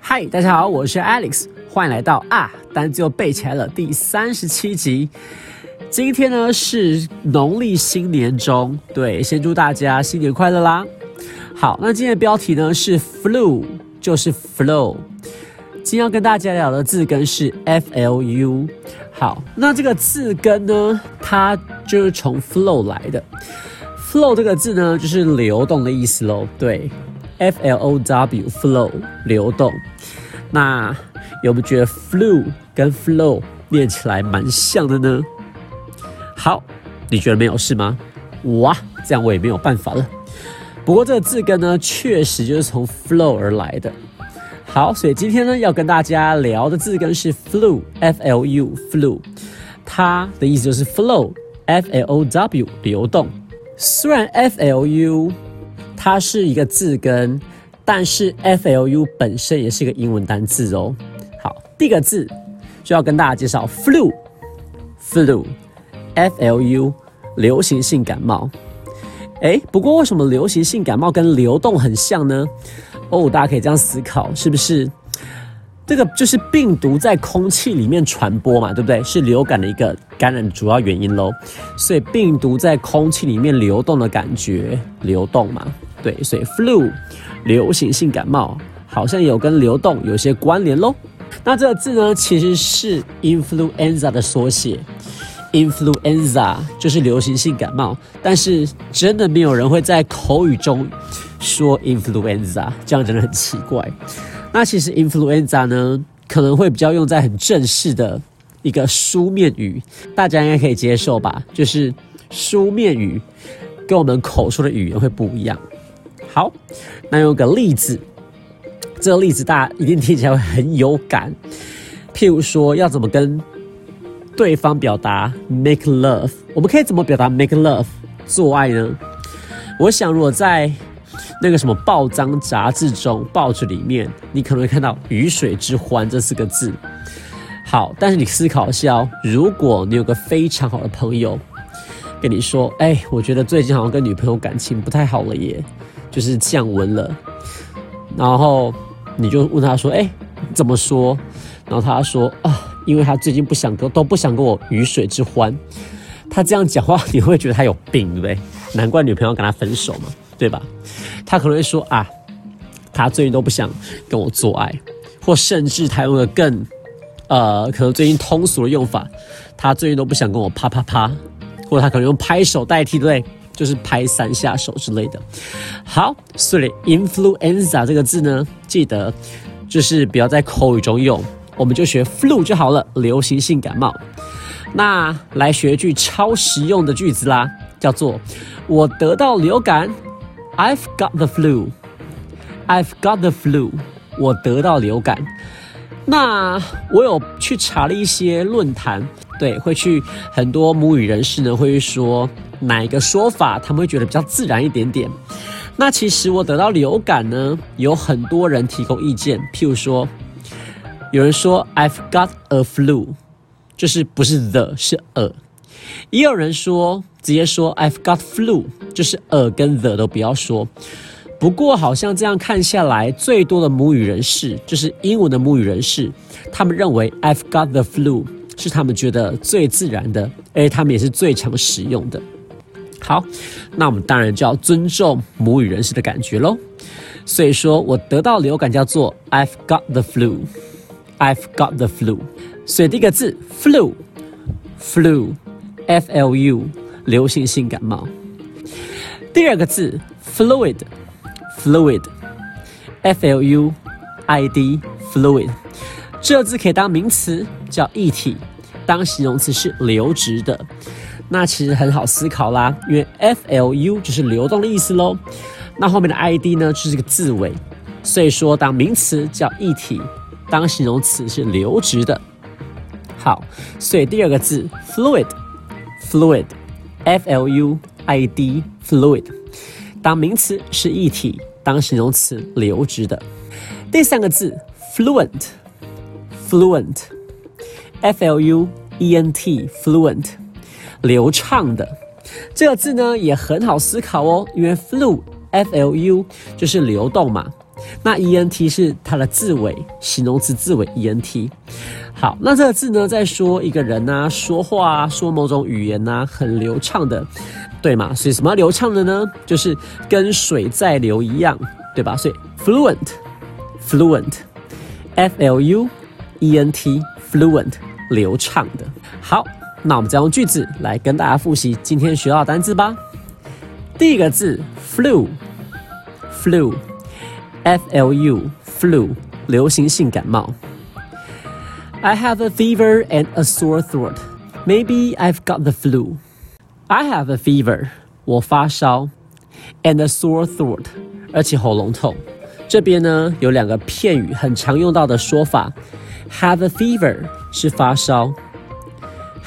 嗨，大家好，我是 Alex，欢迎来到啊，单词又背起来了第三十七集。今天呢是农历新年中，对，先祝大家新年快乐啦。好，那今天的标题呢是 flu，就是 flow。今天要跟大家聊的字根是 f l u。好，那这个字根呢，它就是从 flow 来的。flow 这个字呢，就是流动的意思喽。对，f l o w flow 流动。那有没有觉得 flu 跟 flow 念起来蛮像的呢？好，你觉得没有是吗？哇，这样我也没有办法了。不过这个字根呢，确实就是从 flow 而来的。好，所以今天呢要跟大家聊的字根是 flu，f l u flu，它的意思就是 flow，f l o w 流动。虽然 f l u 它是一个字根，但是 f l u 本身也是一个英文单字哦。好，第一个字就要跟大家介绍 flu，flu，f l u 流行性感冒。哎，不过为什么流行性感冒跟流动很像呢？哦，大家可以这样思考，是不是？这个就是病毒在空气里面传播嘛，对不对？是流感的一个感染主要原因喽。所以病毒在空气里面流动的感觉，流动嘛，对。所以 flu 流行性感冒好像有跟流动有些关联喽。那这个字呢，其实是 influenza 的缩写。Influenza 就是流行性感冒，但是真的没有人会在口语中说 influenza，这样真的很奇怪。那其实 influenza 呢，可能会比较用在很正式的一个书面语，大家应该可以接受吧？就是书面语跟我们口说的语言会不一样。好，那用个例子，这个例子大家一定听起来会很有感。譬如说，要怎么跟对方表达 make love，我们可以怎么表达 make love 做爱呢？我想，如果在那个什么报章杂志中、报纸里面，你可能会看到“鱼水之欢”这四个字。好，但是你思考一下哦，如果你有个非常好的朋友跟你说：“哎，我觉得最近好像跟女朋友感情不太好了耶，就是降温了。”然后你就问他说：“哎，怎么说？”然后他说：“啊。”因为他最近不想跟都不想跟我鱼水之欢，他这样讲话你会觉得他有病，对不对？难怪女朋友跟他分手嘛，对吧？他可能会说啊，他最近都不想跟我做爱，或甚至他用了更呃，可能最近通俗的用法，他最近都不想跟我啪啪啪，或者他可能用拍手代替，对，就是拍三下手之类的。好，所以 influenza 这个字呢，记得就是不要在口语中用。我们就学 flu 就好了，流行性感冒。那来学一句超实用的句子啦，叫做“我得到流感 ”，I've got the flu，I've got the flu，我得到流感。那我有去查了一些论坛，对，会去很多母语人士呢会说哪一个说法他们会觉得比较自然一点点。那其实我得到流感呢，有很多人提供意见，譬如说。有人说 I've got a flu，就是不是 the 是 a，也有人说直接说 I've got flu，就是 a 跟 the 都不要说。不过好像这样看下来，最多的母语人士就是英文的母语人士，他们认为 I've got the flu 是他们觉得最自然的，而他们也是最常使用的。好，那我们当然就要尊重母语人士的感觉喽。所以说我得到流感叫做 I've got the flu。I've got the flu，所以第一个字 flu，flu flu 流行性感冒。第二个字 fluid，fluid，f l u i d，fluid，这字可以当名词叫液体，当形容词是流质的。那其实很好思考啦，因为 f l u 就是流动的意思喽。那后面的 i d 呢就是个字尾，所以说当名词叫液体。当形容词是流质的，好，所以第二个字 fluid Fluid, F L U I D, fluid 当名词是液体，当形容词流质的。第三个字 fluent，fluent，f l u e n t fluent，流畅的。这个字呢也很好思考哦，因为 flu f l u 就是流动嘛，那 e n t 是它的字尾，形容词字尾 e n t。好，那这个字呢，在说一个人呐，说话啊说某种语言呐，很流畅的，对吗？所以什么流畅的呢？就是跟水在流一样，对吧？所以 fluent，fluent，f l u e n t，fluent，流畅的。好。那我们再用句子来跟大家复习今天学到的单词吧。第一个字 flu，flu l u，flu，流行性感冒。I have a fever and a sore throat. Maybe I've got the flu. I have a fever，我发烧，and a sore throat，而且喉咙痛。这边呢有两个片语很常用到的说法，have a fever 是发烧。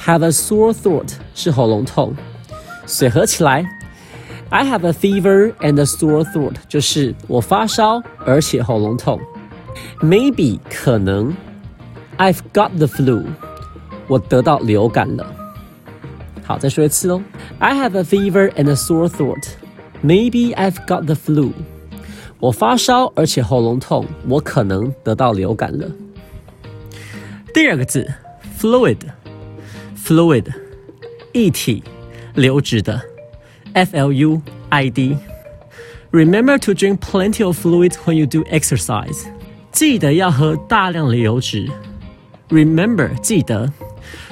Have a sore throat 是喉咙痛，所以合起来 ，I have a fever and a sore throat 就是我发烧而且喉咙痛。Maybe 可能，I've got the flu 我得到流感了。好，再说一次哦，I have a fever and a sore throat. Maybe I've got the flu 我发烧而且喉咙痛，我可能得到流感了。第二个字，fluid。fluid，液体，流质的 ，F L U I D。Remember to drink plenty of fluid when you do exercise。记得要喝大量的流质。Remember，记得，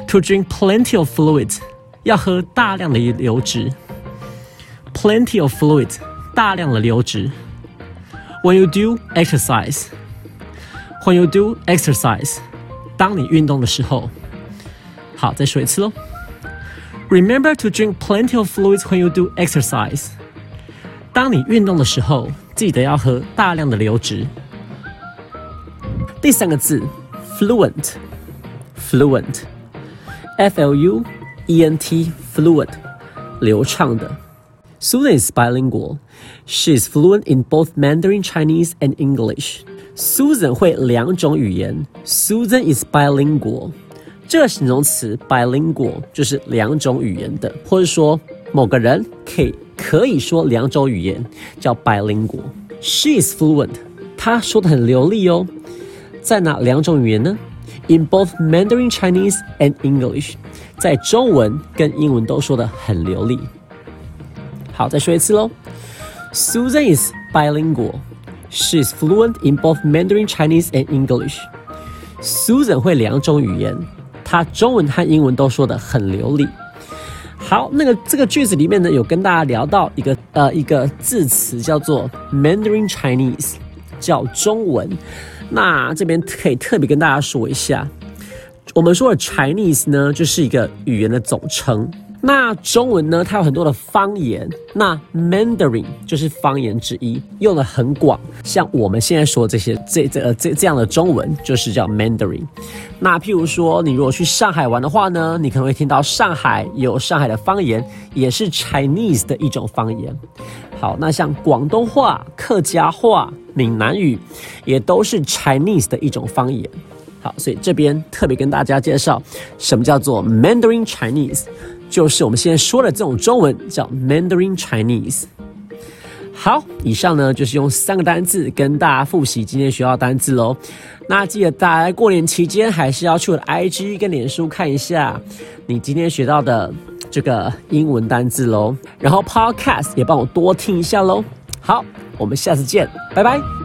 to drink plenty of fluid，要喝大量的流质。Plenty of fluid，大量的流质。When you do exercise，when you do exercise，当你运动的时候。好，再说一次喽。 Remember to drink plenty of fluids when you do exercise。当你运动的时候，记得要喝大量的流质。第三个字，fluent，fluent，f l u e n t，fluent，流畅的。Susan is bilingual. She is fluent in both Mandarin Chinese and English. Susan 会两种语言。Susan is bilingual. 这个形容词 bilingual 就是两种语言的，或者说某个人可以可以说两种语言，叫 bilingual。She is fluent，她说的很流利哦。在哪两种语言呢？In both Mandarin Chinese and English，在中文跟英文都说的很流利。好，再说一次喽。Susan is bilingual. She is fluent in both Mandarin Chinese and English. Susan 会两种语言。他中文和英文都说的很流利。好，那个这个句子里面呢，有跟大家聊到一个呃一个字词叫做 Mandarin Chinese，叫中文。那这边可以特别跟大家说一下，我们说的 Chinese 呢，就是一个语言的总称。那中文呢？它有很多的方言。那 Mandarin 就是方言之一，用的很广。像我们现在说这些这这呃这这样的中文，就是叫 Mandarin。那譬如说，你如果去上海玩的话呢，你可能会听到上海有上海的方言，也是 Chinese 的一种方言。好，那像广东话、客家话、闽南语，也都是 Chinese 的一种方言。好，所以这边特别跟大家介绍，什么叫做 Mandarin Chinese。就是我们现在说的这种中文叫 Mandarin Chinese。好，以上呢就是用三个单字跟大家复习今天学到单字喽。那记得大家过年期间还是要去我的 IG 跟脸书看一下你今天学到的这个英文单字喽。然后 Podcast 也帮我多听一下喽。好，我们下次见，拜拜。